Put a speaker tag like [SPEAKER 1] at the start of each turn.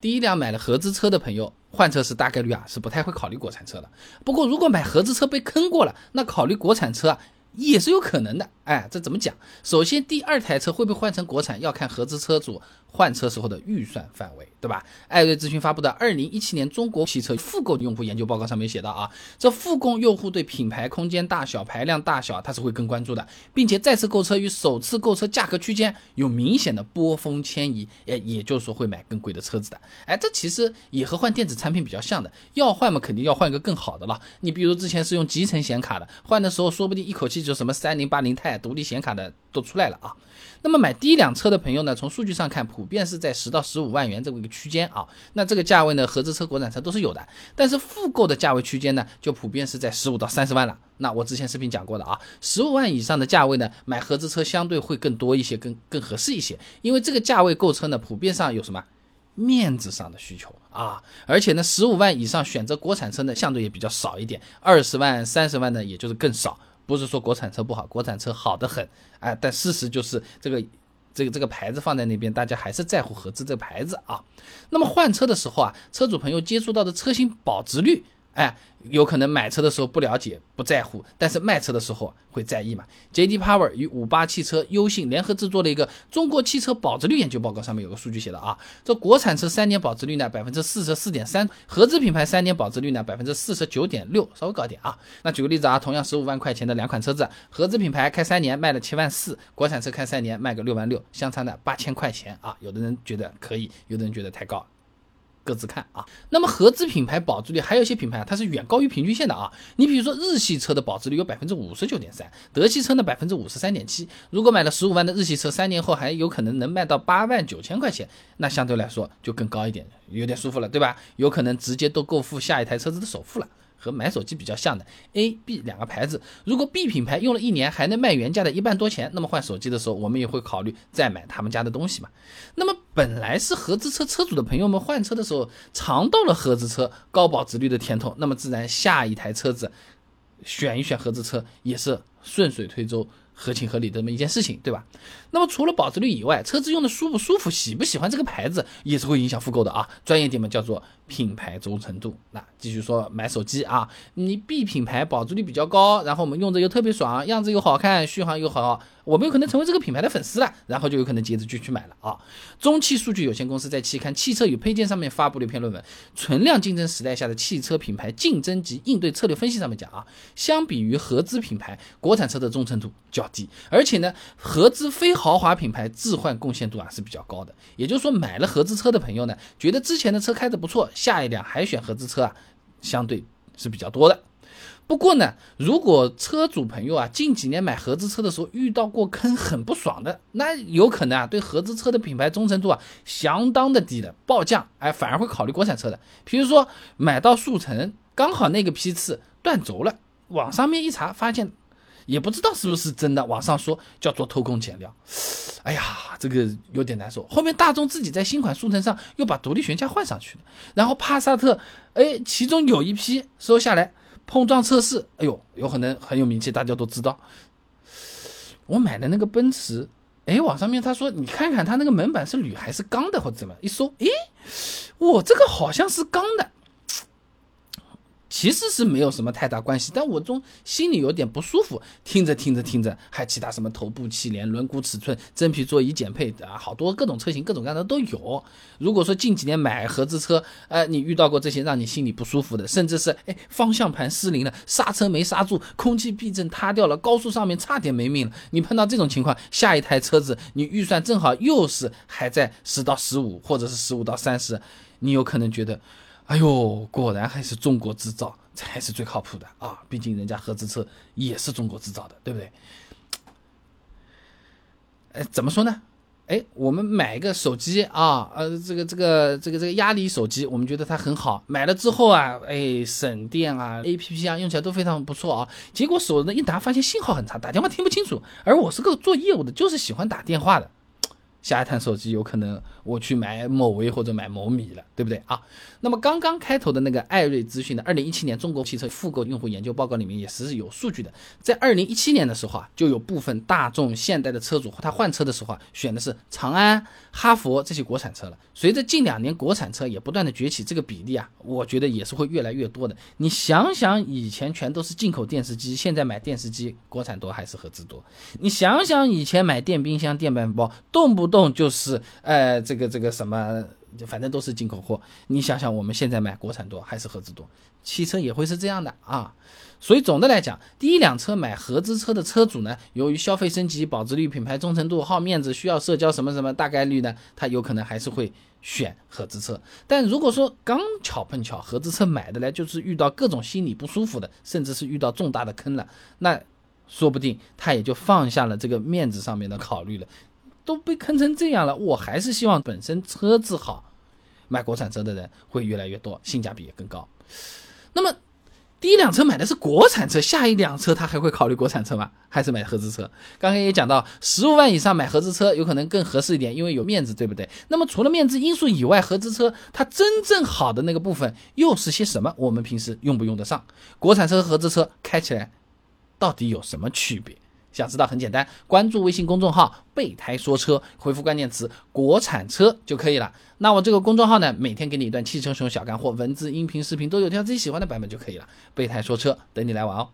[SPEAKER 1] 第一辆买了合资车的朋友换车时，大概率啊是不太会考虑国产车的。不过如果买合资车被坑过了，那考虑国产车也是有可能的。哎，这怎么讲？首先，第二台车会不会换成国产，要看合资车主。换车时候的预算范围，对吧？艾瑞咨询发布的《二零一七年中国汽车复购用户研究报告》上面写到啊，这复购用户对品牌空间大小、排量大小，他是会更关注的，并且再次购车与首次购车价格区间有明显的波峰迁移，哎，也就是说会买更贵的车子的。哎，这其实也和换电子产品比较像的，要换嘛，肯定要换一个更好的了。你比如之前是用集成显卡的，换的时候说不定一口气就什么三零八零钛独立显卡的都出来了啊。那么买第一辆车的朋友呢，从数据上看，普遍是在十到十五万元这么一个区间啊。那这个价位呢，合资车、国产车都是有的。但是复购的价位区间呢，就普遍是在十五到三十万了。那我之前视频讲过的啊，十五万以上的价位呢，买合资车相对会更多一些，更更合适一些。因为这个价位购车呢，普遍上有什么面子上的需求啊，而且呢，十五万以上选择国产车呢，相对也比较少一点。二十万、三十万呢，也就是更少。不是说国产车不好，国产车好的很，哎，但事实就是这个，这个这个牌子放在那边，大家还是在乎合资这个牌子啊。那么换车的时候啊，车主朋友接触到的车型保值率。哎，有可能买车的时候不了解、不在乎，但是卖车的时候会在意嘛？J.D. Power 与五八汽车、优信联合制作的一个中国汽车保值率研究报告，上面有个数据写的啊，这国产车三年保值率呢百分之四十四点三，合资品牌三年保值率呢百分之四十九点六，稍微高点啊。那举个例子啊，同样十五万块钱的两款车子，合资品牌开三年卖了七万四，国产车开三年卖个六万六，相差呢八千块钱啊。有的人觉得可以，有的人觉得太高。各自看啊，那么合资品牌保值率还有一些品牌啊，它是远高于平均线的啊。你比如说日系车的保值率有百分之五十九点三，德系车呢百分之五十三点七。如果买了十五万的日系车，三年后还有可能能卖到八万九千块钱，那相对来说就更高一点，有点舒服了，对吧？有可能直接都够付下一台车子的首付了。和买手机比较像的 A、B 两个牌子，如果 B 品牌用了一年还能卖原价的一半多钱，那么换手机的时候，我们也会考虑再买他们家的东西嘛。那么本来是合资车车主的朋友们换车的时候尝到了合资车高保值率的甜头，那么自然下一台车子选一选合资车也是顺水推舟。合情合理的这么一件事情，对吧？那么除了保值率以外，车子用的舒不舒服、喜不喜欢这个牌子，也是会影响复购的啊。专业点嘛，叫做品牌忠诚度。那继续说买手机啊，你 B 品牌保值率比较高，然后我们用着又特别爽，样子又好看，续航又好。我们有可能成为这个品牌的粉丝了，然后就有可能接着就去买了啊。中汽数据有限公司在期刊《汽车与配件》上面发布了一篇论文，《存量竞争时代下的汽车品牌竞争及应对策略分析》上面讲啊，相比于合资品牌，国产车的忠诚度较低，而且呢，合资非豪华品牌置换贡献度啊是比较高的。也就是说，买了合资车的朋友呢，觉得之前的车开的不错，下一辆还选合资车啊，相对是比较多的。不过呢，如果车主朋友啊近几年买合资车的时候遇到过坑很不爽的，那有可能啊对合资车的品牌忠诚度啊相当的低的暴降，哎，反而会考虑国产车的。比如说买到速腾，刚好那个批次断轴了，网上面一查发现，也不知道是不是真的，网上说叫做偷工减料，哎呀，这个有点难受。后面大众自己在新款速腾上又把独立悬架换上去了，然后帕萨特，哎，其中有一批收下来。碰撞测试，哎呦，有可能很有名气，大家都知道。我买的那个奔驰，哎，网上面他说，你看看它那个门板是铝还是钢的，或者怎么？一搜，哎，我这个好像是钢的。其实是没有什么太大关系，但我总心里有点不舒服。听着听着听着，还其他什么头部气帘、轮毂尺寸、真皮座椅减配啊，好多各种车型、各种各样的都有。如果说近几年买合资车，呃，你遇到过这些让你心里不舒服的，甚至是哎方向盘失灵了、刹车没刹住、空气避震塌掉了、高速上面差点没命了，你碰到这种情况，下一台车子你预算正好又是还在十到十五，或者是十五到三十，你有可能觉得。哎呦，果然还是中国制造才是最靠谱的啊！毕竟人家合资车也是中国制造的，对不对？哎，怎么说呢？哎，我们买一个手机啊，呃，这个这个这个这个压力手机，我们觉得它很好，买了之后啊，哎，省电啊，A P P 啊，用起来都非常不错啊。结果手呢一拿，发现信号很差，打电话听不清楚。而我是个做业务的，就是喜欢打电话的。下一台手机有可能我去买某威或者买某米了，对不对啊？那么刚刚开头的那个艾瑞咨询的二零一七年中国汽车复购用户研究报告里面也是有数据的，在二零一七年的时候啊，就有部分大众、现代的车主他换车的时候啊，选的是长安、哈佛这些国产车了。随着近两年国产车也不断的崛起，这个比例啊，我觉得也是会越来越多的。你想想，以前全都是进口电视机，现在买电视机国产多还是合资多？你想想，以前买电冰箱、电饭煲，动不动就是呃这个这个什么。反正都是进口货，你想想，我们现在买国产多还是合资多？汽车也会是这样的啊。所以总的来讲，第一辆车买合资车的车主呢，由于消费升级、保值率、品牌忠诚度、好面子、需要社交什么什么，大概率呢，他有可能还是会选合资车。但如果说刚巧碰巧合资车买的呢，就是遇到各种心理不舒服的，甚至是遇到重大的坑了，那说不定他也就放下了这个面子上面的考虑了。都被坑成这样了，我还是希望本身车子好，买国产车的人会越来越多，性价比也更高。那么第一辆车买的是国产车，下一辆车他还会考虑国产车吗？还是买合资车？刚刚也讲到，十五万以上买合资车有可能更合适一点，因为有面子，对不对？那么除了面子因素以外，合资车它真正好的那个部分又是些什么？我们平时用不用得上？国产车和合资车开起来到底有什么区别？想知道很简单，关注微信公众号“备胎说车”，回复关键词“国产车”就可以了。那我这个公众号呢，每天给你一段汽车使用小干货，文字、音频、视频都有，挑自己喜欢的版本就可以了。备胎说车，等你来玩哦。